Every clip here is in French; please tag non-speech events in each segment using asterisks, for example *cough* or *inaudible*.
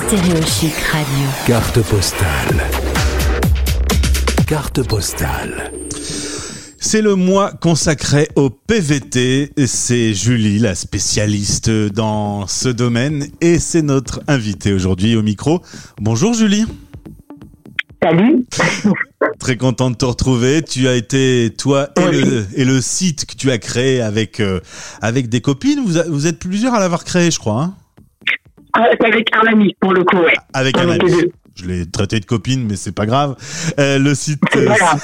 Stéréochic Radio. Carte postale. Carte postale. C'est le mois consacré au PVT. C'est Julie, la spécialiste dans ce domaine, et c'est notre invitée aujourd'hui au micro. Bonjour Julie. Salut. *laughs* Très content de te retrouver. Tu as été, toi et, Oui. le, et le site que tu as créé avec, euh, avec des copines. Vous, a- vous êtes plusieurs à l'avoir créé, je crois. hein avec un ami, pour le coup, ouais. avec un ami. Je l'ai traité de copine, mais c'est pas grave. Euh, le site euh, Voilà.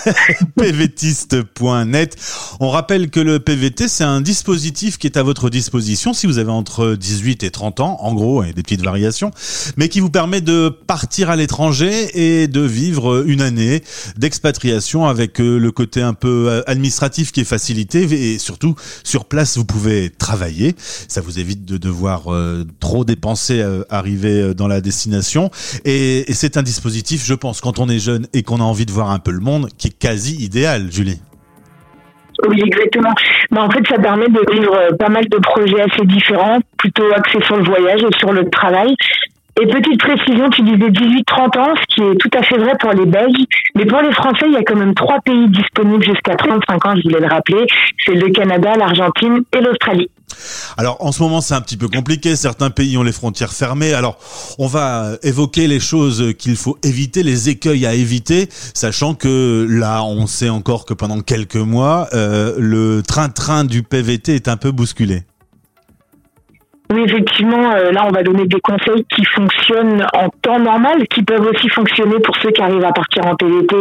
*laughs* pvtiste.net. On rappelle que le PVT, c'est un dispositif qui est à votre disposition si vous avez entre 18 et 30 ans, en gros, et des petites variations, mais qui vous permet de partir à l'étranger et de vivre une année d'expatriation avec euh, le côté un peu administratif qui est facilité et surtout sur place vous pouvez travailler. Ça vous évite de devoir euh, trop dépenser euh, arriver dans la destination et, et c'est un dispositif, je pense, quand on est jeune et qu'on a envie de voir un peu le monde, qui est quasi idéal, Julie. Oui, exactement. En fait, ça permet de vivre euh, pas mal de projets assez différents, plutôt axés sur le voyage et sur le travail. Et petite précision, tu disais 18-30 ans, ce qui est tout à fait vrai pour les Belges. Mais pour les Français, il y a quand même trois pays disponibles jusqu'à 35 ans, je voulais le rappeler. C'est le Canada, l'Argentine et l'Australie. Alors en ce moment c'est un petit peu compliqué, certains pays ont les frontières fermées, alors on va évoquer les choses qu'il faut éviter, les écueils à éviter, sachant que là on sait encore que pendant quelques mois euh, le train-train du PVT est un peu bousculé. Oui, effectivement, euh, là, on va donner des conseils qui fonctionnent en temps normal, qui peuvent aussi fonctionner pour ceux qui arrivent à partir en PVT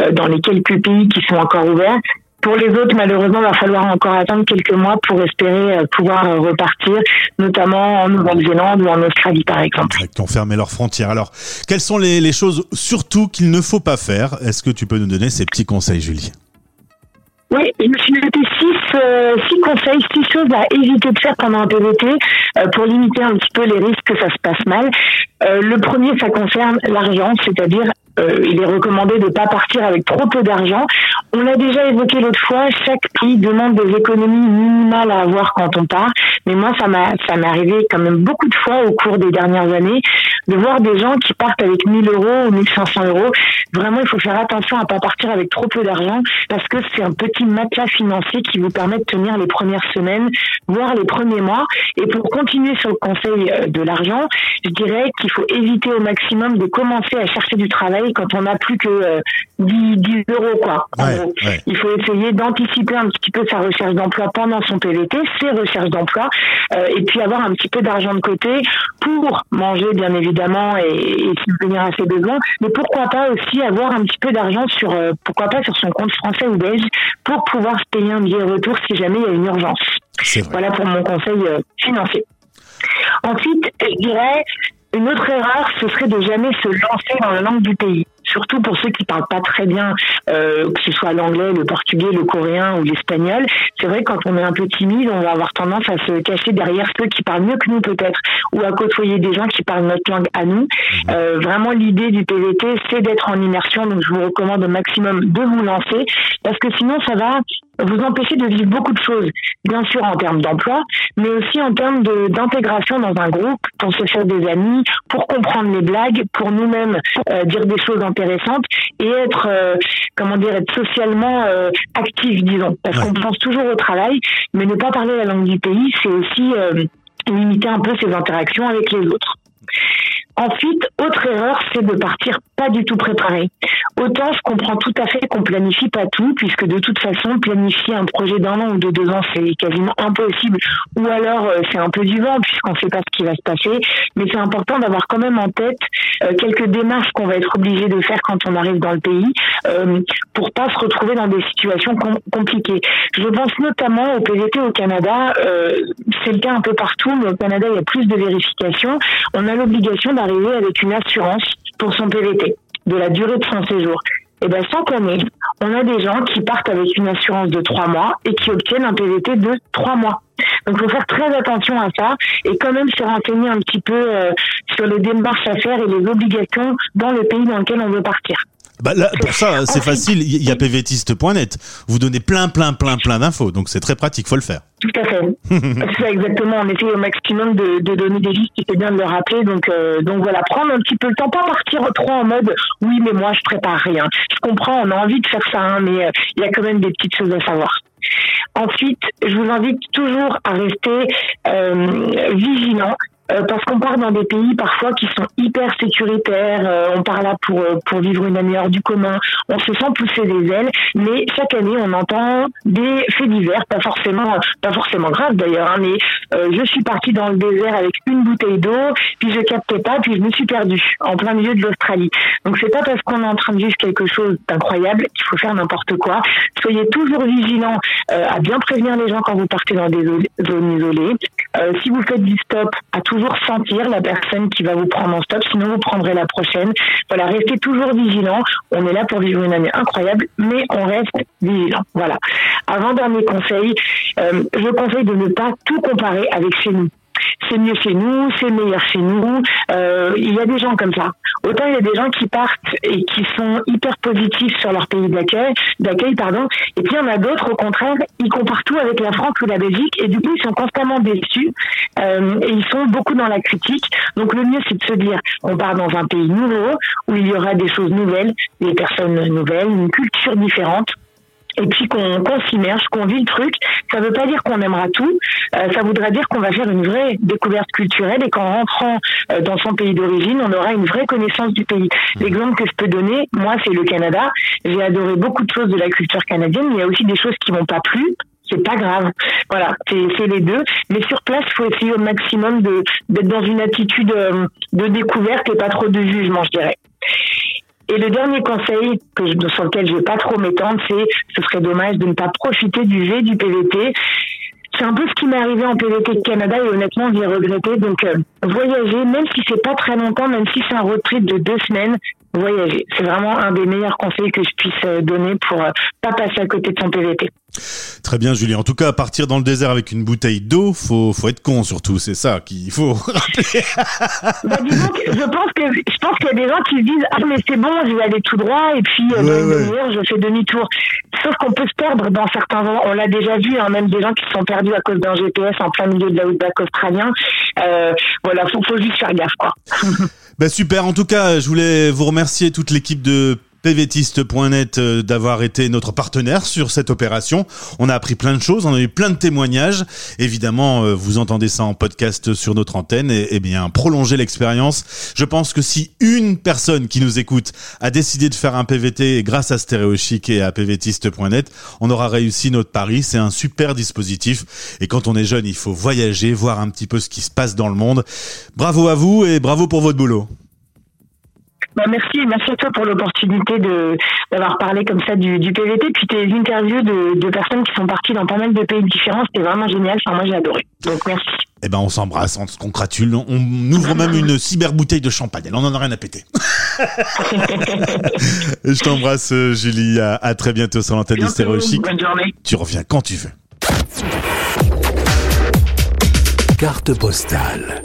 euh, dans les quelques pays qui sont encore ouverts. Pour les autres, malheureusement, il va falloir encore attendre quelques mois pour espérer euh, pouvoir repartir, notamment en Nouvelle-Zélande ou en Australie, par exemple. qui ont fermé leurs frontières. Alors, quelles sont les choses surtout qu'il ne faut pas faire? Est-ce que tu peux nous donner ces petits conseils, Julie? Oui, je me suis six, euh, six conseils, six choses à éviter de faire pendant un PVT euh, pour limiter un petit peu les risques que ça se passe mal. Euh, le premier, ça concerne l'argent, c'est-à-dire euh, il est recommandé de ne pas partir avec trop peu d'argent. On l'a déjà évoqué l'autre fois, chaque pays demande des économies minimales à avoir quand on part. Mais moi, ça m'a ça m'est arrivé quand même beaucoup de fois au cours des dernières années de voir des gens qui partent avec 1000 euros ou 1500 euros. Vraiment, il faut faire attention à pas partir avec trop peu d'argent parce que c'est un petit matelas financier qui vous permet de tenir les premières semaines, voire les premiers mois. Et pour continuer sur le conseil euh, de l'argent, je dirais qu'il faut éviter au maximum de commencer à chercher du travail quand on n'a plus que euh, 10, 10 euros, quoi. Ouais, ouais. Il faut essayer d'anticiper un petit peu sa recherche d'emploi pendant son PVT, ses recherches d'emploi, euh, et puis avoir un petit peu d'argent de côté pour manger, bien évidemment, et, et subvenir à ses besoins. Mais pourquoi pas aussi avoir un petit peu d'argent sur, euh, pourquoi pas sur son compte français ou belge pour pouvoir se payer un billet retour si jamais il y a une urgence. Voilà pour mon conseil euh, financier. Ensuite, je dirais, une autre erreur, ce serait de jamais se lancer dans la langue du pays. Surtout pour ceux qui parlent pas très bien, euh, que ce soit l'anglais, le portugais, le coréen ou l'espagnol. C'est vrai quand on est un peu timide, on va avoir tendance à se cacher derrière ceux qui parlent mieux que nous peut-être, ou à côtoyer des gens qui parlent notre langue à nous. Euh, vraiment, l'idée du PVT, c'est d'être en immersion. Donc, je vous recommande au maximum de vous lancer, parce que sinon, ça va vous empêcher de vivre beaucoup de choses, bien sûr en termes d'emploi, mais aussi en termes d'intégration dans un groupe, pour se faire des amis, pour comprendre les blagues, pour nous-mêmes euh, dire des choses intéressantes et être, euh, comment dire, être socialement euh, actif, disons. Parce Ouais. qu'on pense toujours au travail, mais ne pas parler la langue du pays, c'est aussi euh, limiter un peu ses interactions avec les autres. Ensuite, autre erreur, c'est de partir pas du tout préparé. Autant je comprends tout à fait qu'on planifie pas tout, puisque de toute façon, planifier un projet d'un an ou de deux ans, c'est quasiment impossible. Ou alors, euh, c'est un peu du vent, puisqu'on sait pas ce qui va se passer. Mais c'est important d'avoir quand même en tête quelques démarches qu'on va être obligé de faire quand on arrive dans le pays, euh, pour pas se retrouver dans des situations com- compliquées. Je pense notamment au PVT au Canada. euh, c'est le cas un peu partout, mais au Canada, il y a plus de vérifications. On a l'obligation d'arriver avec une assurance pour son PVT, de la durée de son séjour. Et ben chaque année, on a des gens qui partent avec une assurance de trois mois et qui obtiennent un PVT de trois mois. Donc, il faut faire très attention à ça et quand même se renseigner un petit peu euh, sur les démarches à faire et les obligations dans le pays dans lequel on veut partir. Bah là, pour ça, c'est facile. Il y a pvtiste.net. Vous donnez plein, plein, plein, plein d'infos. Donc c'est très pratique. Faut le faire. Tout à fait. *laughs* c'est exactement. On essaye au maximum de, de donner des listes. C'est bien de le rappeler. Donc, euh, donc voilà, prendre un petit peu le temps, pas partir trop en mode oui, mais moi je prépare rien. Je comprends, on a envie de faire ça, hein, mais euh, il y a quand même des petites choses à savoir. Ensuite, je vous invite toujours à rester euh, vigilant euh, parce qu'on part dans des pays parfois qui sont hyper sécuritaires, euh, on part là pour euh, pour vivre une année hors du commun, on se sent pousser des ailes, mais chaque année on entend des faits divers, pas forcément pas forcément graves d'ailleurs, hein, mais je suis partie dans le désert avec une bouteille d'eau, puis je captais pas, puis je me suis perdue en plein milieu de l'Australie. Donc c'est pas parce qu'on est en train de vivre quelque chose d'incroyable qu'il faut faire n'importe quoi. Soyez toujours vigilants à bien prévenir les gens quand vous partez dans des zones isolées. Si vous faites du stop, à toujours sentir la personne qui va vous prendre en stop, sinon vous prendrez la prochaine. Voilà, restez toujours vigilant. On est là pour vivre une année incroyable, mais on reste vigilant. Voilà. Avant dernier conseil, euh, je conseille de ne pas tout comparer avec chez nous c'est mieux chez nous, c'est meilleur chez nous. Euh, il y a des gens comme ça. Autant il y a des gens qui partent et qui sont hyper positifs sur leur pays d'accueil, d'accueil pardon. Et puis il y en a d'autres au contraire, ils comparent tout avec la France ou la Belgique et du coup ils sont constamment déçus euh, et ils sont beaucoup dans la critique. Donc le mieux c'est de se dire on part dans un pays nouveau où il y aura des choses nouvelles, des personnes nouvelles, une culture différente et puis qu'on s'immerge, qu'on vit le truc. Ça ne veut pas dire qu'on aimera tout, euh, ça voudra dire qu'on va faire une vraie découverte culturelle et qu'en rentrant euh, dans son pays d'origine, on aura une vraie connaissance du pays. L'exemple que je peux donner, moi, c'est le Canada. J'ai adoré beaucoup de choses de la culture canadienne, mais il y a aussi des choses qui m'ont pas plu c'est pas grave. Voilà, c'est les deux. Mais sur place, il faut essayer au maximum d'être dans une attitude euh, de découverte et pas trop de jugement, je dirais. Et le dernier conseil que je, sur lequel je vais pas trop m'étendre, c'est ce serait dommage de ne pas profiter du V du PVT. C'est un peu ce qui m'est arrivé en PVT Canada et honnêtement, j'ai regretté. Donc, euh, voyager, même si c'est pas très longtemps, même si c'est un road trip de deux semaines, voyager. C'est vraiment un des meilleurs conseils que je puisse euh, donner pour euh, pas passer à côté de son PVT. Très bien, Julie. En tout cas, partir dans le désert avec une bouteille d'eau, faut, faut être con surtout. C'est ça qu'il faut *laughs* rappeler. bah, disons que je pense que je pense qu'il y a des gens qui se disent ah mais c'est bon, je vais aller tout droit et puis euh, dans je fais demi-tour. Sauf qu'on peut se perdre dans certains endroits. On l'a déjà vu, hein, même des gens qui se sont perdus à cause d'un GPS en plein milieu de la outback australien. Euh, voilà, faut, faut juste faire gaffe quoi. *laughs* bah super. En tout cas, je voulais vous remercier toute l'équipe de pvtiste.net euh, d'avoir été notre partenaire sur cette opération. On a appris plein de choses, on a eu plein de témoignages. Évidemment, euh, vous entendez ça en podcast sur notre antenne et, eh bien prolonger l'expérience. Je pense que si une personne qui nous écoute a décidé de faire un PVT grâce à StéréoChic et à pvtiste.net, on aura réussi notre pari. C'est un super dispositif et quand on est jeune, il faut voyager, voir un petit peu ce qui se passe dans le monde. Bravo à vous et bravo pour votre boulot. Bah merci, merci à toi pour l'opportunité de d'avoir parlé comme ça du, du PVT, puis tes interviews de, de personnes qui sont parties dans pas mal de pays différents, c'était vraiment génial. Enfin, moi j'ai adoré. Donc merci. Eh ben on s'embrasse, on se congratule, on ouvre même une cyber bouteille de champagne. Elle en en a rien à péter. *laughs* Je t'embrasse, Julie. À, très bientôt sur l'antenne de Bonne journée. Tu reviens quand tu veux. Carte postale.